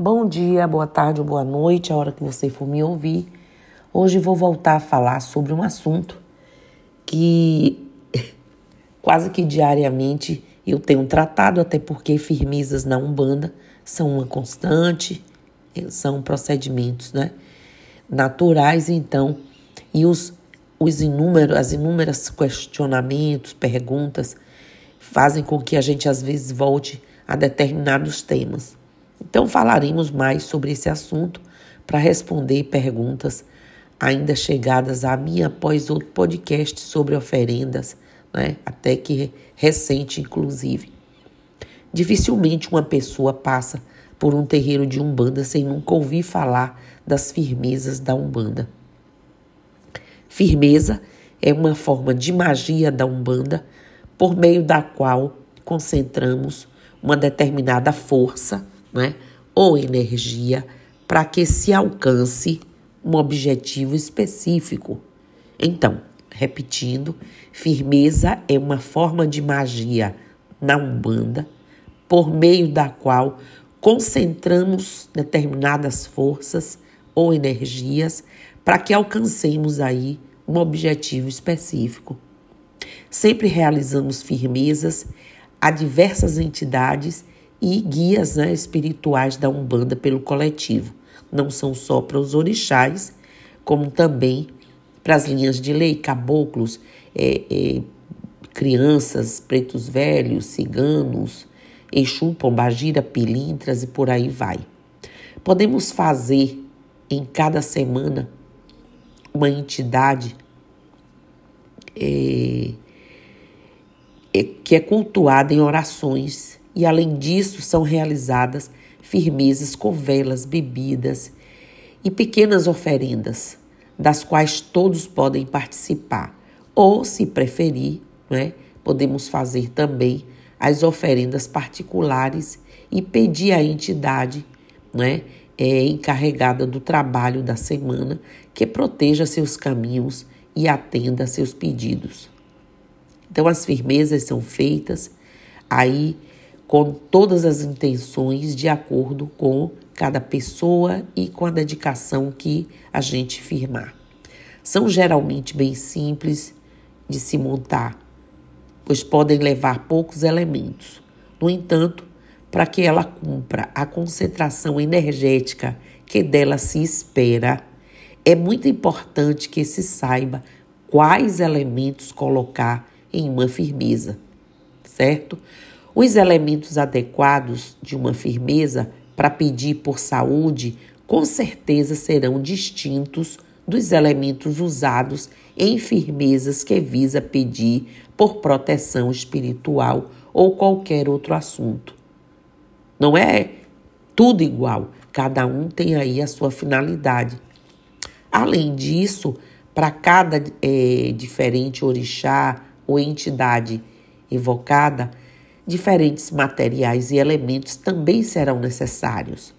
Bom dia, boa tarde ou boa noite, a hora que você for me ouvir. Hoje vou voltar a falar sobre um assunto que quase que diariamente eu tenho tratado, até porque firmezas na Umbanda são uma constante, são procedimentos né, naturais, então, e os, os inúmeros, as inúmeras questionamentos, perguntas, fazem com que a gente às vezes volte a determinados temas. Então falaremos mais sobre esse assunto para responder perguntas ainda chegadas a mim após outro podcast sobre oferendas, né? até que recente inclusive. Dificilmente uma pessoa passa por um terreiro de Umbanda sem nunca ouvir falar das firmezas da Umbanda. Firmeza é uma forma de magia da Umbanda por meio da qual concentramos uma determinada força né, ou energia para que se alcance um objetivo específico. Então, repetindo, firmeza é uma forma de magia na Umbanda por meio da qual concentramos determinadas forças ou energias para que alcancemos aí um objetivo específico. Sempre realizamos firmezas a diversas entidades e guias né, espirituais da Umbanda pelo coletivo. Não são só para os orixás, como também para as linhas de lei, caboclos, é, é, crianças, pretos velhos, ciganos, Exu, Pombagira, Pilintras e por aí vai. Podemos fazer em cada semana uma entidade é, é, que é cultuada em orações e, além disso, são realizadas firmezas com velas, bebidas e pequenas oferendas, das quais todos podem participar. Ou, se preferir, né, podemos fazer também as oferendas particulares e pedir à entidade né, é, encarregada do trabalho da semana que proteja seus caminhos e atenda seus pedidos. Então, as firmezas são feitas aí com todas as intenções de acordo com cada pessoa e com a dedicação que a gente firmar. São geralmente bem simples de se montar pois podem levar poucos elementos. No entanto, para que ela cumpra a concentração energética que dela se espera, é muito importante que se saiba quais elementos colocar em uma firmeza, certo? Os elementos adequados de uma firmeza para pedir por saúde com certeza serão distintos dos elementos usados em firmezas que visa pedir por proteção espiritual ou qualquer outro assunto. Não é tudo igual, cada um tem aí a sua finalidade. Além disso, para cada é, diferente orixá ou entidade evocada, diferentes materiais e elementos também serão necessários.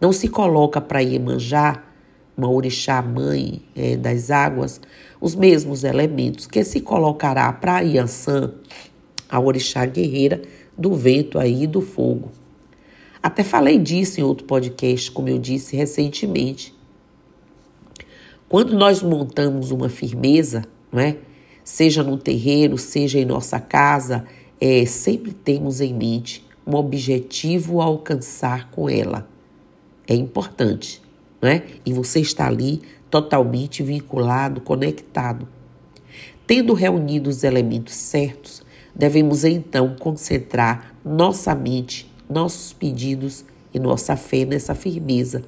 Não se coloca para Iemanjá uma orixá mãe é, das águas, os mesmos elementos que se colocará para Yansan, a orixá guerreira do vento aí e do fogo. Até falei disso em outro podcast, como eu disse recentemente. Quando nós montamos uma firmeza, não é? seja no terreiro, seja em nossa casa, é, sempre temos em mente um objetivo a alcançar com ela. É importante né? E você está ali totalmente vinculado, conectado. Tendo reunido os elementos certos, devemos então concentrar nossa mente, nossos pedidos e nossa fé nessa firmeza.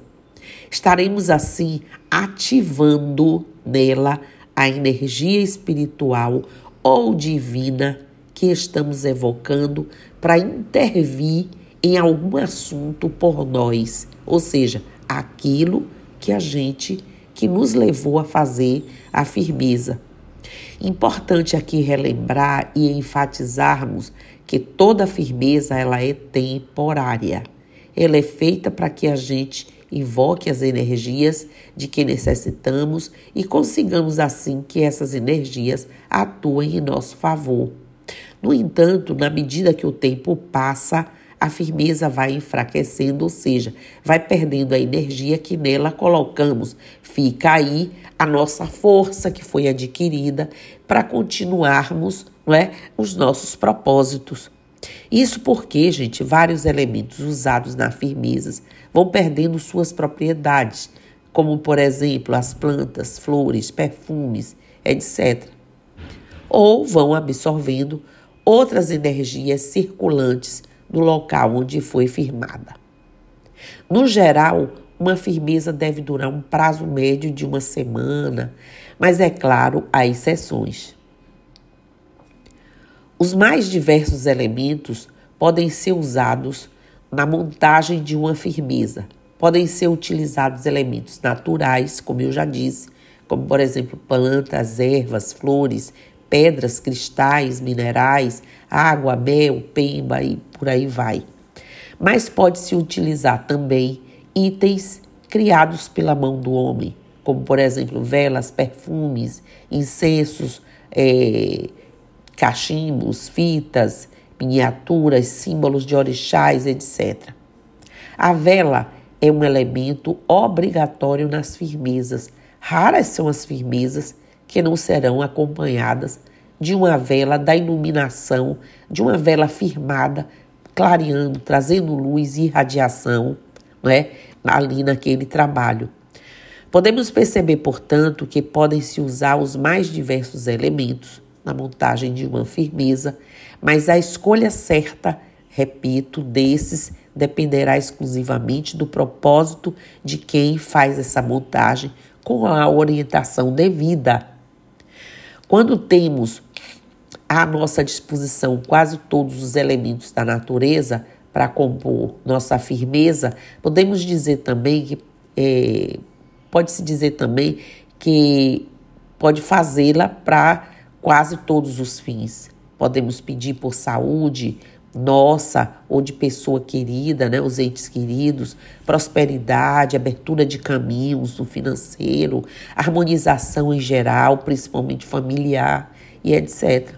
Estaremos assim ativando nela a energia espiritual ou divina que estamos evocando para intervir em algum assunto por nós, ou seja, aquilo que a gente que nos levou a fazer a firmeza. Importante aqui relembrar e enfatizarmos que toda firmeza ela é temporária. Ela é feita para que a gente invoque as energias de que necessitamos e consigamos assim que essas energias atuem em nosso favor. No entanto, na medida que o tempo passa, a firmeza vai enfraquecendo, ou seja, vai perdendo a energia que nela colocamos. Fica aí a nossa força que foi adquirida para continuarmos não é, os nossos propósitos. Isso porque, gente, vários elementos usados na firmeza vão perdendo suas propriedades, como, por exemplo, as plantas, flores, perfumes, etc. Ou vão absorvendo outras energias circulantes no local onde foi firmada. No geral, uma firmeza deve durar um prazo médio de uma semana, mas é claro, há exceções. Os mais diversos elementos podem ser usados na montagem de uma firmeza. Podem ser utilizados elementos naturais, como eu já disse, como por exemplo plantas, ervas, flores, pedras, cristais, minerais, água, mel, pemba e por aí vai. Mas pode-se utilizar também itens criados pela mão do homem, como por exemplo velas, perfumes, incensos, é, cachimbos, fitas, miniaturas, símbolos de orixás, etc. A vela é um elemento obrigatório nas firmezas. Raras são as firmezas que não serão acompanhadas de uma vela da iluminação, de uma vela firmada, clareando, trazendo luz e radiação né, ali naquele trabalho. Podemos perceber, portanto, que podem se usar os mais diversos elementos na montagem de uma firmeza, mas a escolha certa, repito, desses dependerá exclusivamente do propósito de quem faz essa montagem com a orientação devida quando temos à nossa disposição quase todos os elementos da natureza para compor nossa firmeza, podemos dizer também que é, pode-se dizer também que pode fazê-la para quase todos os fins. Podemos pedir por saúde, nossa ou de pessoa querida, né, os entes queridos, prosperidade, abertura de caminhos no financeiro, harmonização em geral, principalmente familiar e etc.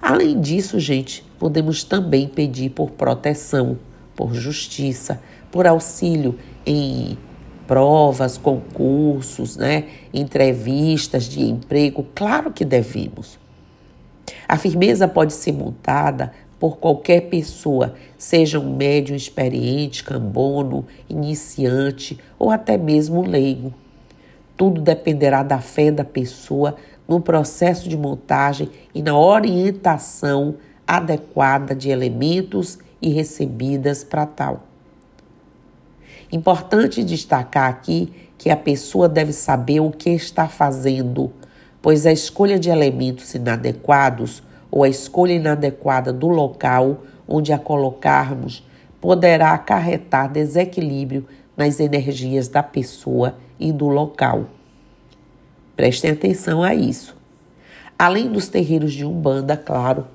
Além disso, gente, podemos também pedir por proteção, por justiça, por auxílio em provas, concursos, né, entrevistas de emprego, claro que devemos. A firmeza pode ser montada por qualquer pessoa, seja um médium experiente, cambono, iniciante ou até mesmo leigo. Tudo dependerá da fé da pessoa no processo de montagem e na orientação adequada de elementos e recebidas para tal. Importante destacar aqui que a pessoa deve saber o que está fazendo, pois a escolha de elementos inadequados ou a escolha inadequada do local onde a colocarmos poderá acarretar desequilíbrio nas energias da pessoa e do local. Prestem atenção a isso. Além dos terreiros de Umbanda, claro,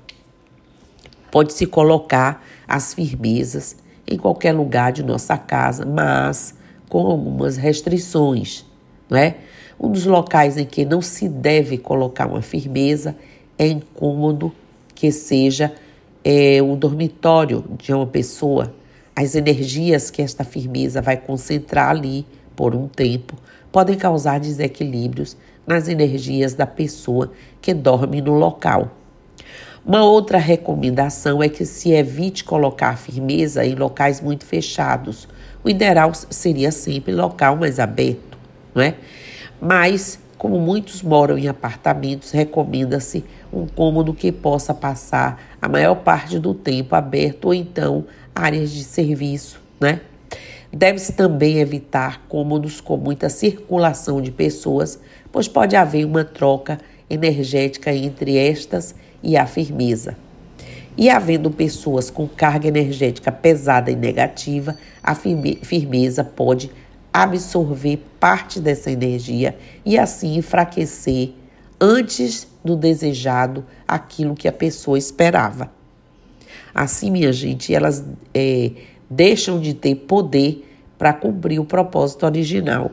pode-se colocar as firmezas em qualquer lugar de nossa casa, mas com algumas restrições, não é? Um dos locais em que não se deve colocar uma firmeza é incômodo que seja é, o dormitório de uma pessoa. As energias que esta firmeza vai concentrar ali por um tempo podem causar desequilíbrios nas energias da pessoa que dorme no local. Uma outra recomendação é que se evite colocar firmeza em locais muito fechados. O ideal seria sempre local mais aberto, não é? Mas como muitos moram em apartamentos, recomenda-se um cômodo que possa passar a maior parte do tempo aberto ou então áreas de serviço, né? Deve-se também evitar cômodos com muita circulação de pessoas, pois pode haver uma troca energética entre estas e a firmeza. E havendo pessoas com carga energética pesada e negativa, a firmeza pode absorver parte dessa energia e assim enfraquecer antes do desejado aquilo que a pessoa esperava. Assim, minha gente, elas é, deixam de ter poder para cumprir o propósito original.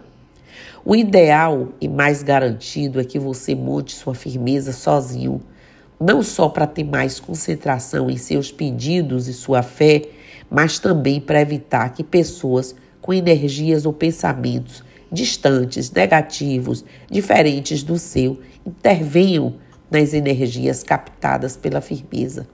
O ideal e mais garantido é que você monte sua firmeza sozinho, não só para ter mais concentração em seus pedidos e sua fé, mas também para evitar que pessoas com energias ou pensamentos distantes, negativos, diferentes do seu, intervenham nas energias captadas pela firmeza.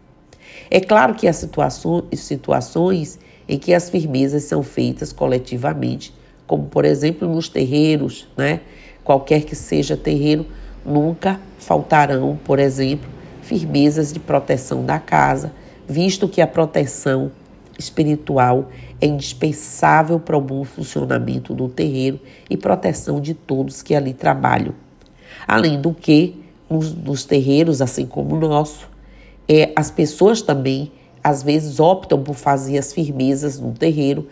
É claro que há situações em que as firmezas são feitas coletivamente, como por exemplo nos terreiros, né? Qualquer que seja terreiro, nunca faltarão, por exemplo, firmezas de proteção da casa, visto que a proteção espiritual é indispensável para o bom funcionamento do terreiro e proteção de todos que ali trabalham. Além do que, nos, nos terreiros, assim como o nosso, é, as pessoas também às vezes optam por fazer as firmezas no terreiro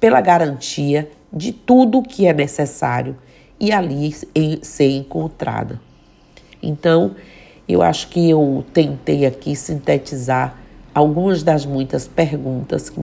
pela garantia de tudo que é necessário e ali em, ser encontrada. Então, eu acho que eu tentei aqui sintetizar algumas das muitas perguntas que